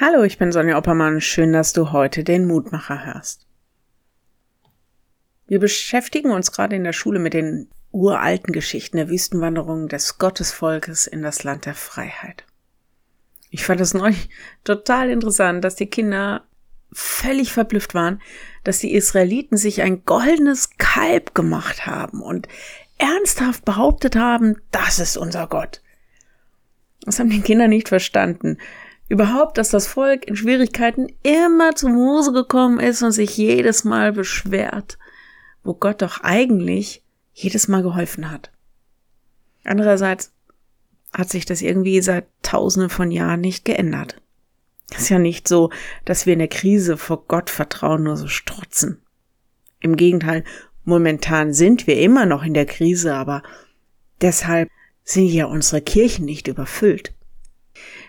Hallo, ich bin Sonja Oppermann. Schön, dass du heute den Mutmacher hörst. Wir beschäftigen uns gerade in der Schule mit den uralten Geschichten der Wüstenwanderung des Gottesvolkes in das Land der Freiheit. Ich fand es neulich total interessant, dass die Kinder völlig verblüfft waren, dass die Israeliten sich ein goldenes Kalb gemacht haben und ernsthaft behauptet haben, das ist unser Gott. Das haben die Kinder nicht verstanden. Überhaupt, dass das Volk in Schwierigkeiten immer zu Mose gekommen ist und sich jedes Mal beschwert, wo Gott doch eigentlich jedes Mal geholfen hat. Andererseits hat sich das irgendwie seit tausenden von Jahren nicht geändert. Ist ja nicht so, dass wir in der Krise vor Gott vertrauen nur so strotzen. Im Gegenteil, momentan sind wir immer noch in der Krise, aber deshalb sind ja unsere Kirchen nicht überfüllt.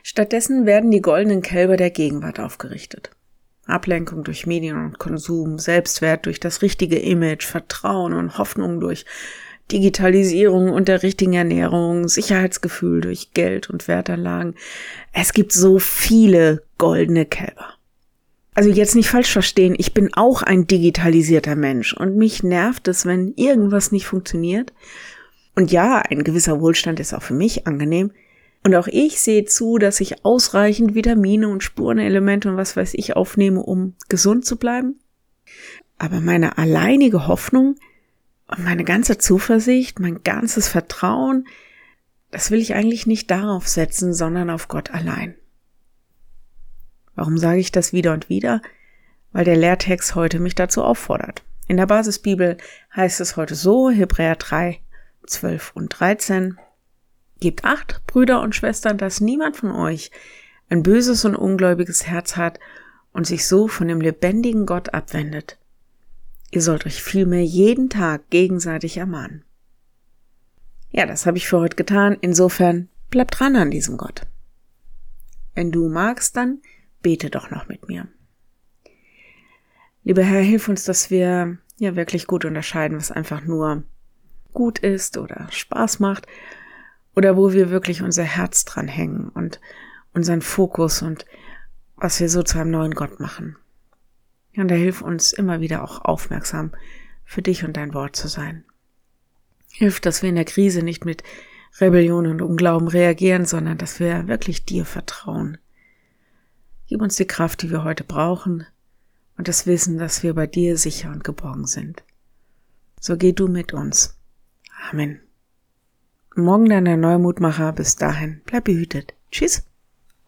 Stattdessen werden die goldenen Kälber der Gegenwart aufgerichtet. Ablenkung durch Medien und Konsum, Selbstwert durch das richtige Image, Vertrauen und Hoffnung durch Digitalisierung und der richtigen Ernährung, Sicherheitsgefühl durch Geld und Wertanlagen. Es gibt so viele goldene Kälber. Also jetzt nicht falsch verstehen, ich bin auch ein digitalisierter Mensch und mich nervt es, wenn irgendwas nicht funktioniert. Und ja, ein gewisser Wohlstand ist auch für mich angenehm, und auch ich sehe zu, dass ich ausreichend Vitamine und Spurenelemente und was weiß ich aufnehme, um gesund zu bleiben. Aber meine alleinige Hoffnung und meine ganze Zuversicht, mein ganzes Vertrauen, das will ich eigentlich nicht darauf setzen, sondern auf Gott allein. Warum sage ich das wieder und wieder? Weil der Lehrtext heute mich dazu auffordert. In der Basisbibel heißt es heute so, Hebräer 3, 12 und 13. Gebt acht, Brüder und Schwestern, dass niemand von euch ein böses und ungläubiges Herz hat und sich so von dem lebendigen Gott abwendet. Ihr sollt euch vielmehr jeden Tag gegenseitig ermahnen. Ja, das habe ich für heute getan. Insofern bleibt dran an diesem Gott. Wenn du magst, dann bete doch noch mit mir. Lieber Herr, hilf uns, dass wir ja wirklich gut unterscheiden, was einfach nur gut ist oder Spaß macht oder wo wir wirklich unser Herz dran hängen und unseren Fokus und was wir so zu einem neuen Gott machen. und er hilft uns immer wieder auch aufmerksam für dich und dein Wort zu sein. Hilft, dass wir in der Krise nicht mit Rebellion und Unglauben reagieren, sondern dass wir wirklich dir vertrauen. Gib uns die Kraft, die wir heute brauchen und das Wissen, dass wir bei dir sicher und geborgen sind. So geh du mit uns. Amen. Morgen dann der neue Mutmacher. Bis dahin, bleib behütet. Tschüss.